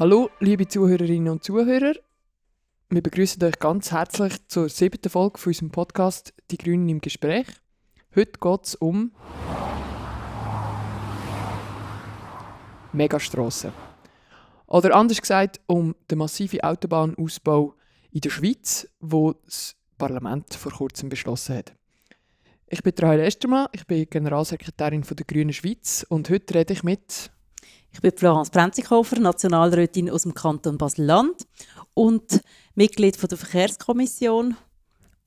Hallo, liebe Zuhörerinnen und Zuhörer. Wir begrüßen euch ganz herzlich zur siebten Folge von unserem Podcast Die Grünen im Gespräch. Heute geht es um Megastrassen. Oder anders gesagt, um den massiven Autobahnausbau in der Schweiz, wo das Parlament vor kurzem beschlossen hat. Ich bin Rahel Estermann, ich bin Generalsekretärin der Grünen Schweiz und heute rede ich mit... Ich bin Florence Brenzikofer, Nationalrätin aus dem Kanton Basel-Land und Mitglied der Verkehrskommission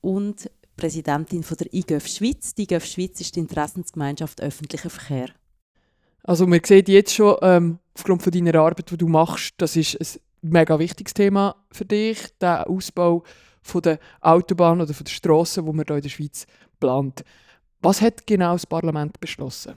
und Präsidentin der IGÖF Schweiz. Die IGÖF Schweiz ist die Interessensgemeinschaft öffentlicher Verkehr. Also man sieht jetzt schon, ähm, aufgrund von deiner Arbeit, die du machst, das ist ein mega wichtiges Thema für dich, der Ausbau von der Autobahn oder von der Strassen, wo man hier in der Schweiz plant. Was hat genau das Parlament beschlossen?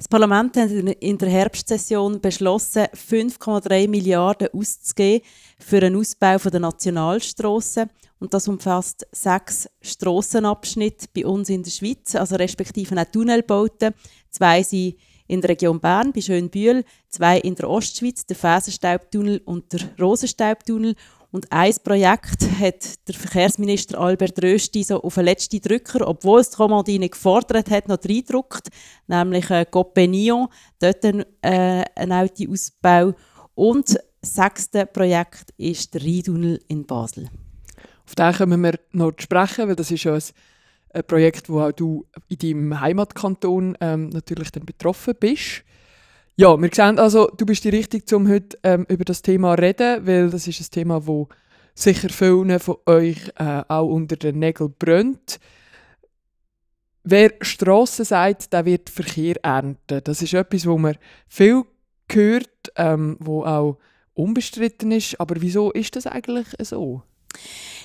Das Parlament hat in der Herbstsession beschlossen, 5,3 Milliarden auszugeben für einen Ausbau der Nationalstrassen. Und das umfasst sechs Strassenabschnitte bei uns in der Schweiz, also respektive auch Tunnelbauten. Zwei sind in der Region Bern bei Schönbühl, zwei in der Ostschweiz, der Fesenstaubtunnel und der Rosenstaubtunnel und ein Projekt hat der Verkehrsminister Albert Rösti so auf den letzten Drücker, obwohl es die Kommandie nicht gefordert hat, noch reingedruckt, nämlich äh, Copenion, dort ein, äh, ein Autoausbau. Und das sechste Projekt ist der Rheintunnel in Basel. Auf den kommen wir noch sprechen, weil das ist ja ein, ein Projekt, wo auch du in deinem Heimatkanton ähm, natürlich dann betroffen bist. Ja, wir sehen also, du bist die Richtige, um heute ähm, über das Thema zu reden, weil das ist ein Thema, das sicher vielen von euch äh, auch unter den Nägeln brennt. Wer Strassen sagt, der wird Verkehr ernten. Das ist etwas, wo man viel hört, ähm, wo auch unbestritten ist. Aber wieso ist das eigentlich so?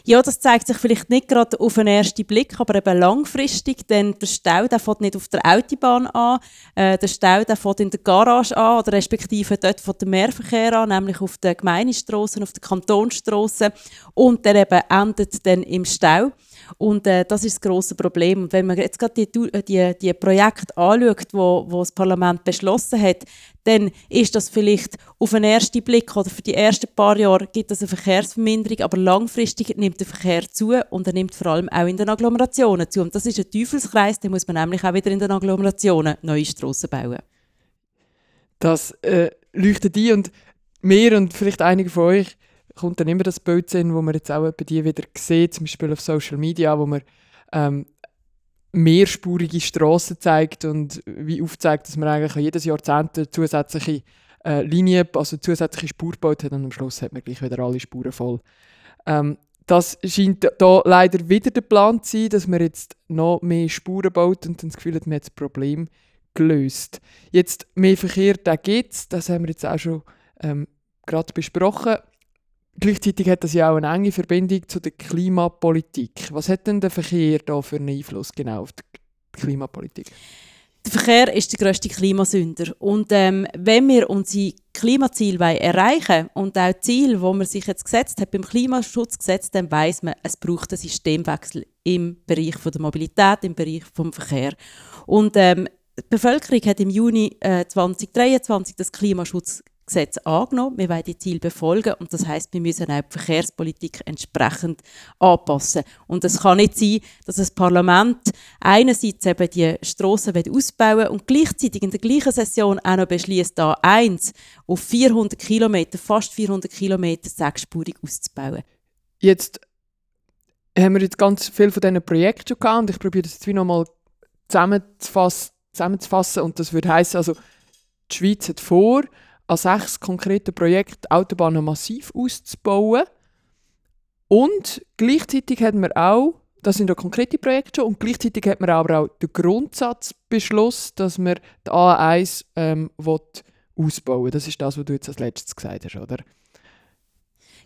Ja, das zeigt sich vielleicht nicht gerade auf den ersten Blick, aber eben langfristig, denn der Stau der fängt nicht auf der Autobahn an, äh, der Stau der fängt in der Garage an oder respektive dort von der Mehrverkehr an, nämlich auf den Gemeindestrassen, auf den Kantonsstrassen und der eben endet dann im Stau. Und äh, das ist das grosse Problem. Und wenn man jetzt gerade die, die, die Projekte anschaut, wo, wo das Parlament beschlossen hat, dann ist das vielleicht auf den ersten Blick oder für die ersten paar Jahre gibt es eine Verkehrsverminderung, aber langfristig nimmt der Verkehr zu und er nimmt vor allem auch in den Agglomerationen zu. Und das ist ein Teufelskreis, da muss man nämlich auch wieder in den Agglomerationen neue Strassen bauen. Das äh, leuchtet ein und mir und vielleicht einige von euch kommt dann immer das Bild hin, wo man jetzt auch bei die wieder sieht, zum Beispiel auf Social Media, wo man ähm, mehrspurige Straßen zeigt und wie aufzeigt, dass man eigentlich jedes Jahrzehnt zusätzliche äh, Linie, also zusätzliche Spur baut hat und am Schluss hat man gleich wieder alle Spuren voll. Ähm, das scheint da leider wieder der Plan zu sein, dass man jetzt noch mehr Spuren baut und dann das Gefühl hat, man hat das Problem gelöst. Jetzt mehr Verkehr, da gibt es, das haben wir jetzt auch schon ähm, gerade besprochen. Gleichzeitig hat das ja auch eine enge Verbindung zu der Klimapolitik. Was hat denn der Verkehr da für einen Einfluss genau auf die Klimapolitik? Der Verkehr ist der grösste Klimasünder. Und ähm, wenn wir unsere Klimaziele erreichen und auch Ziel, wo man sich jetzt gesetzt hat beim Klimaschutzgesetz, dann weiß man, es braucht einen Systemwechsel im Bereich von der Mobilität, im Bereich vom Verkehr. Und ähm, die Bevölkerung hat im Juni äh, 2023 das Klimaschutzgesetz Gesetz angenommen. Wir wollen die Ziele befolgen und das heißt, wir müssen auch die Verkehrspolitik entsprechend anpassen. Und es kann nicht sein, dass das Parlament einerseits eben die Strassen ausbauen und gleichzeitig in der gleichen Session auch noch beschließt, da eins auf 400 Kilometer, fast 400 Kilometer sechsspurig auszubauen. Jetzt haben wir jetzt ganz viel von diesen Projekten schon gehabt und ich probiere das jetzt wie nochmal zusammenzufassen, zusammenzufassen und das würde heißen, also die Schweiz hat vor, an sechs konkreten Projekten Autobahnen massiv auszubauen. Und gleichzeitig hat man auch, das sind ja konkrete Projekte und gleichzeitig hat man aber auch den Grundsatzbeschluss, dass man die A1 ähm, ausbauen will. Das ist das, was du jetzt als letztes gesagt hast, oder?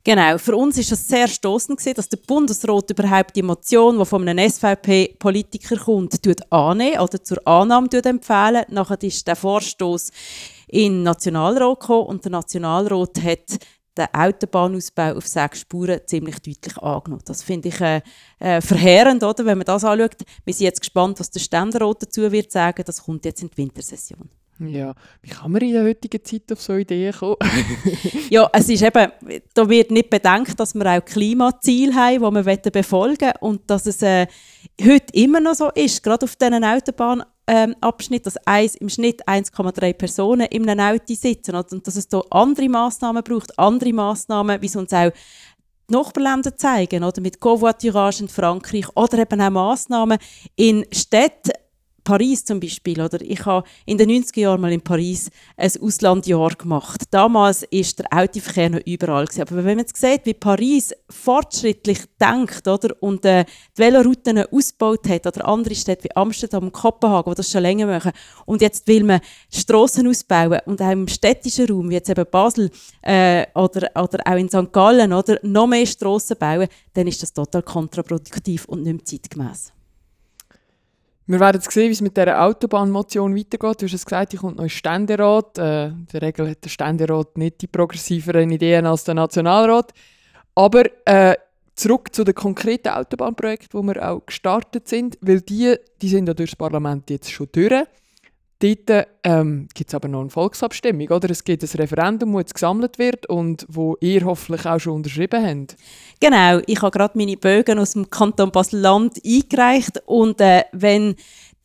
Genau, für uns ist es sehr stoßend dass der Bundesrat überhaupt die Motion, die von einem SVP-Politiker kommt, annehmen oder zur Annahme empfehlen. Nachher ist der Vorstoß in den Nationalrat gekommen und der Nationalrat hat den Autobahnausbau auf sechs Spuren ziemlich deutlich angenommen. Das finde ich äh, äh, verheerend, oder, wenn man das anschaut. Wir sind jetzt gespannt, was der Ständerat dazu wird sagen. Das kommt jetzt in die Wintersession. Ja, wie kann man in der heutigen Zeit auf so Ideen kommen? ja, es ist eben, da wird nicht bedenkt, dass wir auch Klimaziele haben, die wir befolgen wollen und dass es äh, heute immer noch so ist, gerade auf diesen Autobahnabschnitt, ähm, dass eins, im Schnitt 1,3 Personen in einem Auto sitzen und dass es da andere Massnahmen braucht, andere Massnahmen, wie es uns auch die Nachbarländer zeigen, oder? Mit Covoiturage in Frankreich oder eben auch Massnahmen in Städten, Paris zum Beispiel, oder? Ich habe in den 90er Jahren mal in Paris ein Auslandjahr gemacht. Damals ist der Autoverkehr noch überall gewesen. Aber wenn man jetzt sieht, wie Paris fortschrittlich denkt, oder? Und äh, die Velorouten ausgebaut hat, oder andere Städte wie Amsterdam und Kopenhagen, die das schon länger machen, und jetzt will man Strassen ausbauen und auch im städtischen Raum, wie jetzt eben Basel äh, oder, oder auch in St. Gallen, oder? Noch mehr Strassen bauen, dann ist das total kontraproduktiv und nicht mehr zeitgemäß. Wir werden sehen, wie es mit dieser Autobahnmotion weitergeht. Du hast es gesagt, ich kommt noch ein Ständerat. Äh, in der Regel hat der Ständerat nicht die progressiveren Ideen als der Nationalrat. Aber äh, zurück zu den konkreten Autobahnprojekten, die wir auch gestartet sind, weil die, die sind ja durch das Parlament jetzt schon durch. Dort ähm, gibt es aber noch eine Volksabstimmung, oder? Es gibt ein Referendum, das jetzt gesammelt wird und wo ihr hoffentlich auch schon unterschrieben habt. Genau, ich habe gerade meine Bögen aus dem Kanton Basel-Land eingereicht und äh, wenn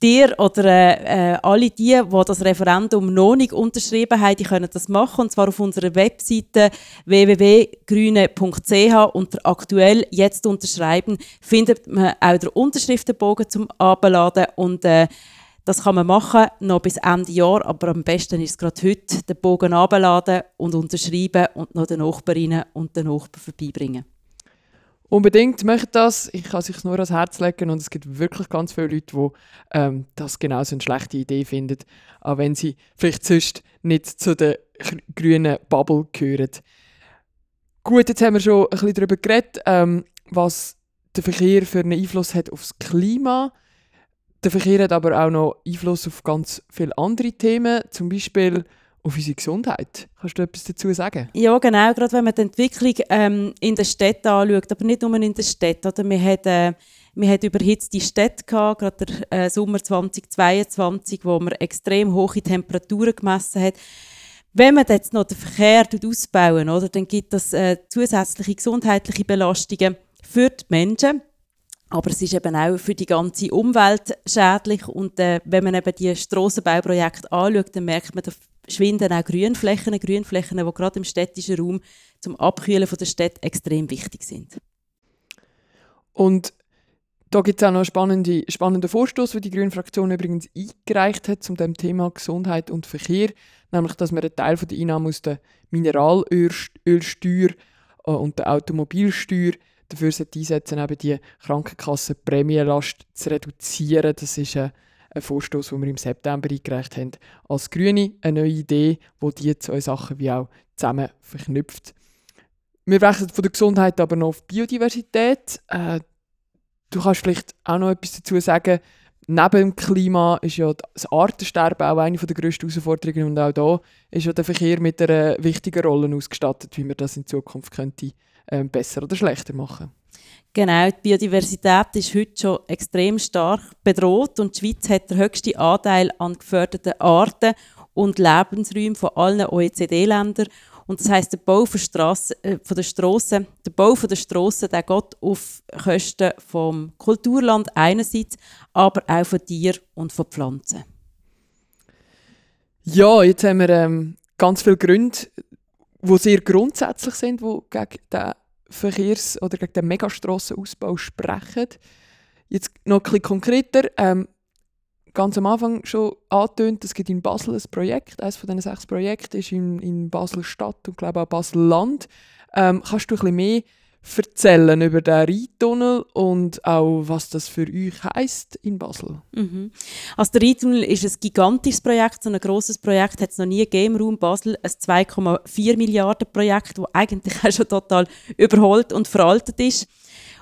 dir oder äh, alle die, die das Referendum noch nicht unterschrieben haben, die können das machen und zwar auf unserer Webseite www.grüne.ch unter aktuell jetzt unterschreiben findet man auch den Unterschriftenbogen zum Abladen und äh, das kann man machen, noch bis Ende Jahr, aber am besten ist es gerade heute, den Bogen abladen und unterschreiben und noch den Nachbarinnen und den Nachbarn vorbeibringen. Unbedingt macht das. Ich kann es sich nur ans Herz legen und es gibt wirklich ganz viele Leute, die ähm, das genau so eine schlechte Idee finden, auch wenn sie vielleicht sonst nicht zu der grünen Bubble gehören. Gut, jetzt haben wir schon ein bisschen darüber geredet, ähm, was der Verkehr für einen Einfluss hat aufs Klima. Der Verkehr hat aber auch noch Einfluss auf ganz viele andere Themen, zum Beispiel auf unsere Gesundheit. Kannst du etwas dazu sagen? Ja, genau. Gerade wenn man die Entwicklung ähm, in der Stadt anschaut, aber nicht nur in der Stadt. Oder? Wir hatten äh, hatten überhitzte Städte, gehabt, gerade der äh, Sommer 2022, wo man extrem hohe Temperaturen gemessen hat. Wenn man jetzt noch den Verkehr ausbauen, oder, dann gibt das äh, zusätzliche gesundheitliche Belastungen für die Menschen. Aber es ist eben auch für die ganze Umwelt schädlich. Und äh, wenn man eben die Strassenbauprojekte anschaut, dann merkt man, da schwinden auch Grünflächen, Grünflächen, die gerade im städtischen Raum zum Abkühlen von der Stadt extrem wichtig sind. Und da gibt es auch noch einen spannenden, Vorstoß, den die Grüne Fraktion übrigens eingereicht hat zum dem Thema Gesundheit und Verkehr, nämlich dass man einen Teil der Einnahmen aus der Mineralölsteuer äh, und der Automobilsteuer dafür einsetzen eben die Krankenkassenprämienlast zu reduzieren. Das ist ein, ein Vorstoß, den wir im September eingereicht haben. Als Grüne eine neue Idee, wo die zwei Sachen wie auch zusammen verknüpft. Wir wechseln von der Gesundheit aber noch auf Biodiversität. Äh, du kannst vielleicht auch noch etwas dazu sagen. Neben dem Klima ist ja das Artensterben auch eine der grössten Herausforderungen und auch da ist ja der Verkehr mit einer wichtigen Rolle ausgestattet, wie man das in Zukunft könnte ähm, besser oder schlechter machen. Genau, die Biodiversität ist heute schon extrem stark bedroht und die Schweiz hat den höchsten Anteil an geförderten Arten und Lebensräumen von allen OECD-Ländern. Und das heißt, der Bau von, Strasse, äh, von der Strassen, der Bau von der Strassen, der geht auf Kosten vom Kulturland einerseits, aber auch von Tieren und von Pflanzen. Ja, jetzt haben wir ähm, ganz viele Gründe, die sehr grundsätzlich sind, die gegen den Verkehrs- oder gegen den Megastrassenausbau sprechen. Jetzt noch bisschen konkreter. Ähm, ganz am Anfang schon angetönt, es gibt in Basel ein Projekt. Eines von diesen sechs Projekten ist in, in Basel-Stadt und glaube auch Basel-Land. Ähm, kannst du ein bisschen mehr erzählen über den Rheintunnel und auch, was das für euch heisst in Basel? Mhm. Also der Rheintunnel ist ein gigantisches Projekt, so ein grosses Projekt hat es noch nie gegeben im Raum Basel, ein 2,4 Milliarden Projekt, das eigentlich auch schon total überholt und veraltet ist.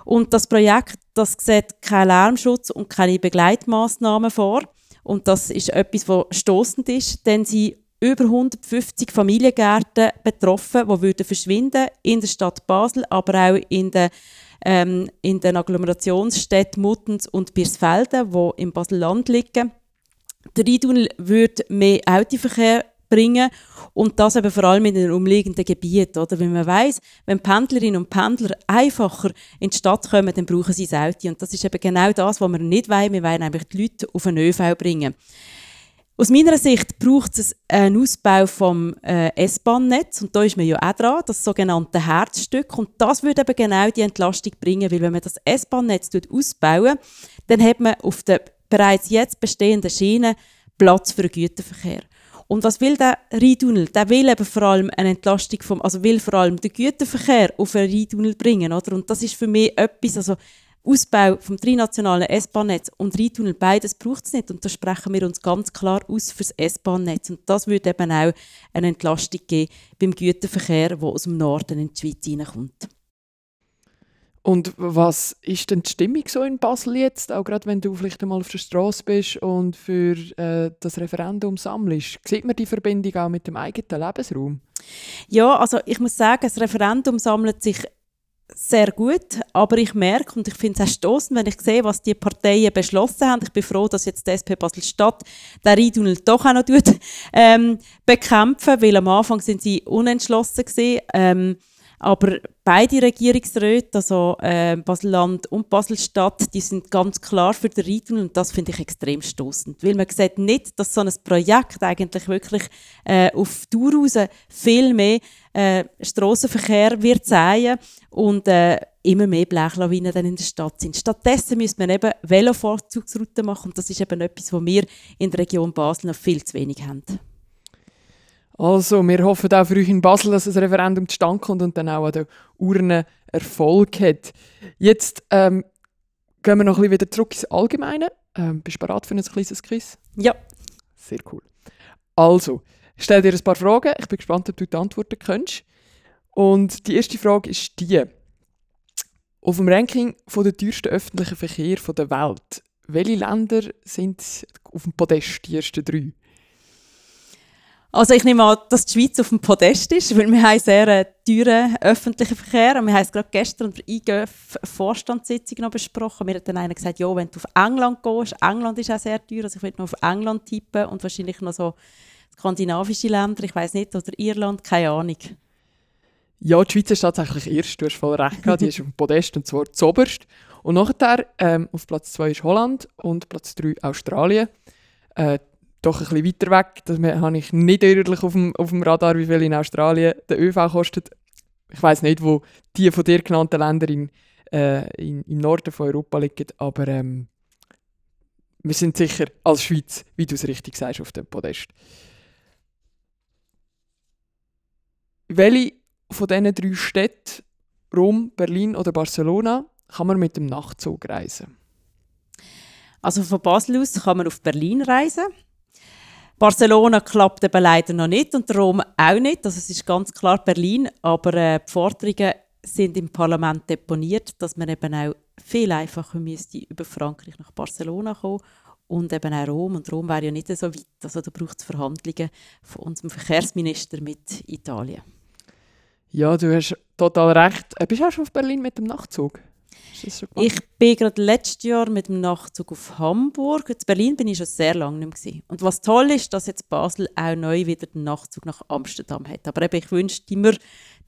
Und das Projekt, das sieht keinen Lärmschutz und keine Begleitmaßnahmen vor. Und das ist etwas, was stoßend ist, denn sie über 150 Familiengärten betroffen, die würden verschwinden in der Stadt Basel, aber auch in den, ähm, in den Agglomerationsstädten Muttens und Birsfelden, die im Basel-Land liegen. Der Rheintunnel würde mehr Autoverkehr bringen und das eben vor allem in den umliegenden Gebieten. Oder? Weil man weiß, wenn Pendlerinnen und Pendler einfacher in die Stadt kommen, dann brauchen sie das Auto. Und das ist eben genau das, was wir nicht wollen. Wir wollen nämlich die Leute auf den ÖV bringen. Aus meiner Sicht braucht es einen Ausbau vom äh, S-Bahn-Netz und da ist man ja auch dran, das sogenannte Herzstück und das würde eben genau die Entlastung bringen, weil wenn man das S-Bahn-Netz ausbauen, dann hat man auf den bereits jetzt bestehenden Schienen Platz für den Güterverkehr. Und was will der Rheintunnel? Der will eben vor allem eine Entlastung vom, also will vor allem den Güterverkehr auf den Rheintunnel bringen, oder? Und das ist für mich etwas, also Ausbau vom trinationalen S-Bahn-Netz und Rheintunnel, beides braucht es nicht. Und da sprechen wir uns ganz klar aus für das S-Bahn-Netz. Und das würde eben auch eine Entlastung geben beim Güterverkehr, der aus dem Norden in die Schweiz hineinkommt. Und was ist denn die Stimmung so in Basel jetzt, auch gerade wenn du vielleicht einmal auf der Straße bist und für äh, das Referendum sammelst? Sieht man die Verbindung auch mit dem eigenen Lebensraum? Ja, also ich muss sagen, das Referendum sammelt sich sehr gut, aber ich merke und ich finde es auch wenn ich sehe, was die Parteien beschlossen haben. Ich bin froh, dass jetzt die SP Basel-Stadt den Rheintunnel doch auch noch tut, ähm, bekämpfen, weil am Anfang sind sie unentschlossen gewesen. Ähm, aber beide Regierungsräte, also äh, Basel-Land und Basel-Stadt, die sind ganz klar für den Rheintunnel und das finde ich extrem stoßend, weil man sieht nicht, dass so ein Projekt eigentlich wirklich äh, auf Tour raus viel mehr äh, Strassenverkehr wird zeigen und äh, immer mehr Blechlawinen dann in der Stadt sind. Stattdessen müsste man eben Velovorzugsrouten machen und das ist eben etwas, was wir in der Region Basel noch viel zu wenig haben. Also, wir hoffen auch für euch in Basel, dass das Referendum zustande kommt und dann auch an den Urnen Erfolg hat. Jetzt ähm, gehen wir noch ein bisschen wieder zurück ins Allgemeine. Ähm, bist du bereit für ein kleines Quiz? Ja. Sehr cool. Also, ich stelle dir ein paar Fragen. Ich bin gespannt, ob du die Antworten kennst. Und die erste Frage ist die. Auf dem Ranking von der teuersten öffentlichen Verkehr der Welt, welche Länder sind auf dem Podest, die ersten drei? Also ich nehme an, dass die Schweiz auf dem Podest ist, weil wir haben sehr äh, teuren öffentlichen Verkehr und wir haben es gerade gestern in der IGF-Vorstandssitzung noch besprochen. Mir hat dann einer gesagt, ja, wenn du auf England gehst, England ist auch sehr teuer, also ich würde noch auf England tippen und wahrscheinlich noch so skandinavische Länder, ich weiß nicht, oder Irland, keine Ahnung. Ja, die Schweiz ist tatsächlich erst, du hast voll recht gehabt, die ist auf dem Podest und zwar zuoberst. Und nachher ähm, auf Platz 2 ist Holland und Platz 3 Australien. Äh, doch ein bisschen weiter weg. Das habe ich nicht örtlich auf dem, auf dem Radar, wie viel in Australien der ÖV kostet. Ich weiß nicht, wo die von dir genannten Länder in, äh, in, im Norden von Europa liegen, aber ähm, wir sind sicher als Schweiz, wie du es richtig sagst, auf dem Podest. Welche von diesen drei Städten, Rom, Berlin oder Barcelona, kann man mit dem Nachtzug reisen? Also von Basel aus kann man auf Berlin reisen. Barcelona klappt eben leider noch nicht und Rom auch nicht. Also es ist ganz klar Berlin, aber äh, die Forderungen sind im Parlament deponiert, dass man eben auch viel einfacher müsste über Frankreich nach Barcelona kommen und eben auch Rom. Und Rom wäre ja nicht so weit. Also da braucht es Verhandlungen von unserem Verkehrsminister mit Italien. Ja, du hast total recht. Äh, bist du auch schon auf Berlin mit dem Nachtzug? Ich bin gerade letztes Jahr mit dem Nachtzug auf Hamburg. In Berlin bin ich schon sehr lange nicht mehr. Und was toll ist, dass jetzt Basel auch neu wieder den Nachtzug nach Amsterdam hat. Aber eben, ich wünschte mir,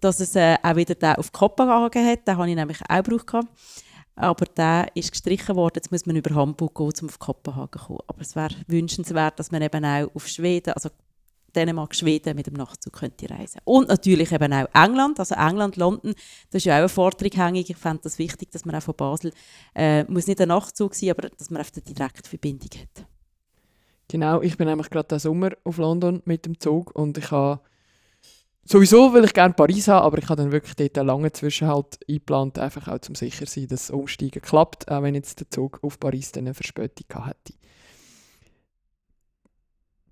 dass es äh, auch wieder den auf Kopenhagen hat. Den habe ich nämlich auch gebraucht. Aber der ist gestrichen worden. Jetzt muss man über Hamburg gehen, um auf Kopenhagen zu kommen. Aber es wäre wünschenswert, dass man eben auch auf Schweden, also Dänemark, Schweden mit dem Nachtzug könnte reisen. Und natürlich eben auch England, also England, London, das ist ja auch eine Forderung hängig. Ich fände das wichtig, dass man auch von Basel, äh, muss nicht ein Nachtzug sein, aber dass man auf eine Direktverbindung hat. Genau, ich bin nämlich gerade im Sommer auf London mit dem Zug und ich habe Sowieso will ich gerne Paris haben, aber ich habe dann wirklich dort einen langen Zwischenhalt eingeplant, einfach auch zum sicher sein, dass das Umsteigen klappt, auch wenn jetzt der Zug auf Paris dann eine Verspätung hätte.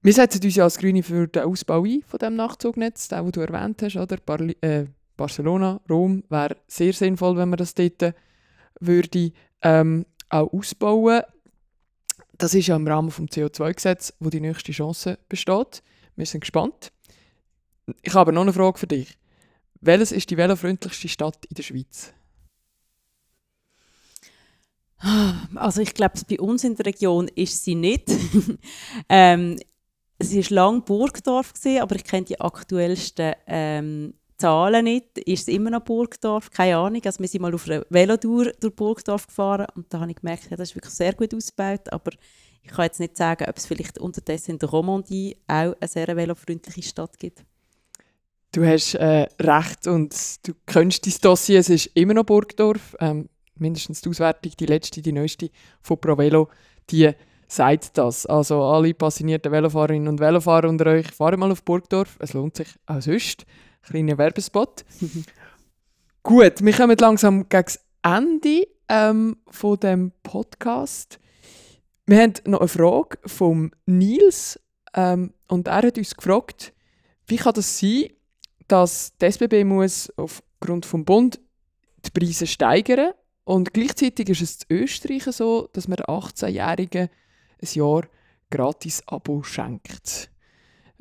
Wir setzen uns ja als Grüne für den Ausbau ein von diesem Nachzugnetz, den, du erwähnt hast, oder? Barli äh, Barcelona, Rom, wäre sehr sinnvoll, wenn man das dort würde, ähm, auch ausbauen Das ist ja im Rahmen des CO2-Gesetzes, wo die nächste Chance besteht. Wir sind gespannt. Ich habe noch eine Frage für dich. Welches ist die velofreundlichste Stadt in der Schweiz? Also ich glaube, bei uns in der Region ist sie nicht. ähm, es war lange Burgdorf, gewesen, aber ich kenne die aktuellsten ähm, Zahlen nicht. Ist es immer noch Burgdorf? Keine Ahnung. Also wir sind mal auf einer Velotour durch Burgdorf gefahren und da habe ich gemerkt, ja, das ist wirklich sehr gut ausgebaut, aber ich kann jetzt nicht sagen, ob es vielleicht unterdessen in der Romandie auch eine sehr velofreundliche Stadt gibt. Du hast äh, recht und du kennst dein Dossier, es ist immer noch Burgdorf. Ähm, mindestens die Auswertung, die letzte, die neueste von ProVelo, die sagt das. Also alle passionierten Velofahrerinnen und Velofahrer unter euch, fahren mal auf Burgdorf. Es lohnt sich auch sonst. Kleiner Werbespot. Gut, wir kommen langsam gegen das Ende ähm, von dem Podcast. Wir haben noch eine Frage von Nils ähm, und er hat uns gefragt, wie kann das sein, dass die SBB muss aufgrund vom Bund die Preise steigern und gleichzeitig ist es in Österreich so, dass man 18-Jährigen ein Jahr gratis Abo schenkt.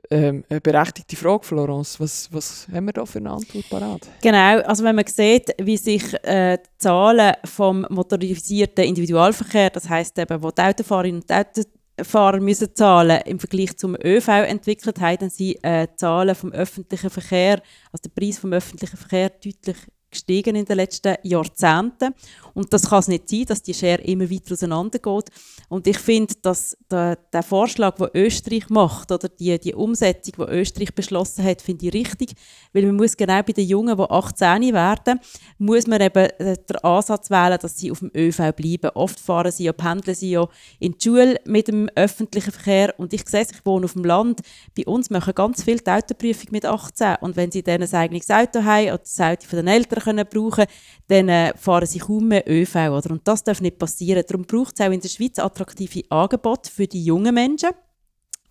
Ähm, eine berechtigte Frage, Florence. Was, was haben wir da für eine Antwort parat? Genau, also wenn man sieht, wie sich äh, die Zahlen vom motorisierten Individualverkehr, das heißt eben, wo die Autofahrerinnen und Autofahrer müssen zahlen im Vergleich zum ÖV entwickelt haben, dann sind äh, die Zahlen vom öffentlichen Verkehr, also der Preis vom öffentlichen Verkehr deutlich gestiegen in den letzten Jahrzehnten. Und das kann es nicht sein, dass die Schere immer weiter auseinandergeht. Und ich finde, dass der, der Vorschlag, den Österreich macht, oder die, die Umsetzung, die Österreich beschlossen hat, finde ich richtig. Weil man muss genau bei den Jungen, die 18 werden, muss man eben äh, den Ansatz wählen, dass sie auf dem ÖV bleiben. Oft fahren sie ja, pendeln sie ja in die Schule mit dem öffentlichen Verkehr. Und ich sehe ich wohne auf dem Land. Bei uns machen ganz viele die Autoprüfung mit 18. Und wenn sie dann ein eigenes Auto haben oder das Auto von den Eltern können brauchen dann äh, fahren sie kaum mehr ÖV. Oder? Und das darf nicht passieren. Darum braucht es auch in der Schweiz attraktive Angebote für die jungen Menschen.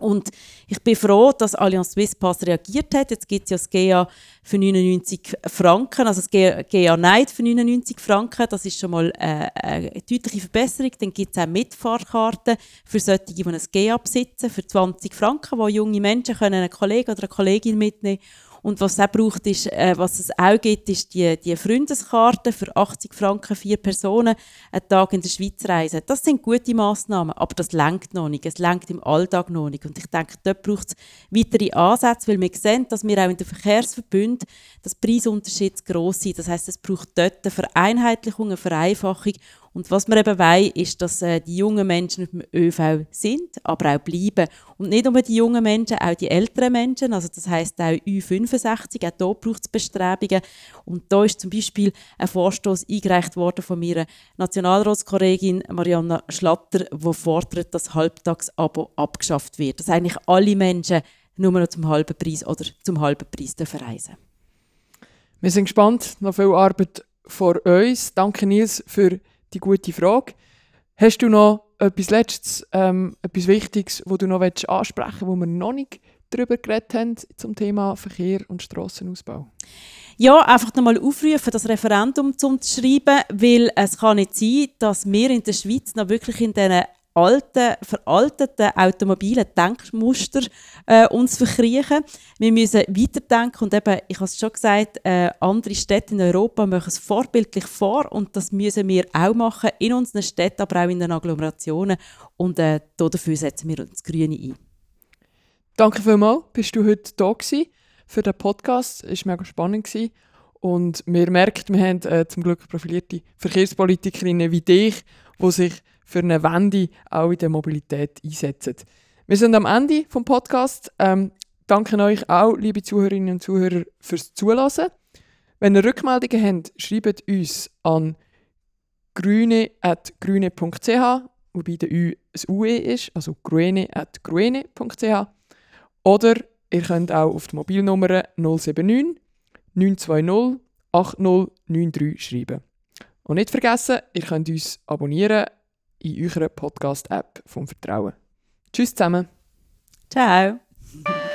Und ich bin froh, dass Allianz Swiss Pass reagiert hat. Jetzt gibt es ja das GA für 99 Franken, also das GA Night für 99 Franken. Das ist schon mal äh, eine deutliche Verbesserung. Dann gibt es auch Mitfahrkarten für solche, die ein GA besitzen, für 20 Franken, wo junge Menschen können einen Kollegen oder eine Kollegin mitnehmen können und was es auch braucht, ist, äh, was es auch gibt, ist die, die Freundeskarte für 80 Franken, vier Personen, einen Tag in der Schweiz reisen. Das sind gute Massnahmen, aber das lenkt noch nicht. Es lenkt im Alltag noch nicht. Und ich denke, dort braucht es weitere Ansätze, weil wir sehen, dass wir auch in den Verkehrsverbünden das Preisunterschied gross sind. Das heißt, es braucht dort eine Vereinheitlichung, eine Vereinfachung und was man eben weiß, ist, dass äh, die jungen Menschen auf dem ÖV sind, aber auch bleiben. Und nicht nur die jungen Menschen, auch die älteren Menschen, also das heißt auch Ü65, auch hier braucht es Bestrebungen. Und da ist zum Beispiel ein Vorstoß eingereicht worden von meiner Nationalratskollegin Marianna Schlatter, die fordert, dass Halbtagsabo abgeschafft wird. Dass eigentlich alle Menschen nur noch zum halben Preis oder zum halben Preis reisen Wir sind gespannt, noch viel Arbeit vor uns. Danke Nils für die gute Frage. Hast du noch etwas Letztes, ähm, etwas Wichtiges, wo du noch ansprechen willst, wo wir noch nicht darüber geredet haben zum Thema Verkehr und Strassenausbau? Ja, einfach nochmal aufrufen, das Referendum zu schreiben, weil es kann nicht sein, dass wir in der Schweiz noch wirklich in diesen alten, veralteten automobilen Denkmuster äh, uns verkriechen. Wir müssen weiterdenken und eben, ich habe es schon gesagt, äh, andere Städte in Europa machen es vorbildlich vor und das müssen wir auch machen, in unseren Städten, aber auch in den Agglomerationen und äh, dafür setzen wir uns Grüne ein. Danke vielmals, bist du heute da gewesen für den Podcast. Es war mega spannend. Gewesen. Und wir merken, wir haben äh, zum Glück profilierte Verkehrspolitikerinnen wie dich, die sich für eine Wende auch in der Mobilität einsetzen. Wir sind am Ende vom Podcast. Ähm, danke euch auch, liebe Zuhörerinnen und Zuhörer, fürs Zulassen. Wenn ihr Rückmeldungen habt, schreibt uns an grüne.grüne.ch, wobei der Ü ein UE ist, also grüne.grüne.ch. Oder ihr könnt auch auf die Mobilnummer 079 920 8093 schreiben. Und nicht vergessen, ihr könnt uns abonnieren in eurer Podcast-App vom Vertrauen. Tschüss zusammen. Ciao.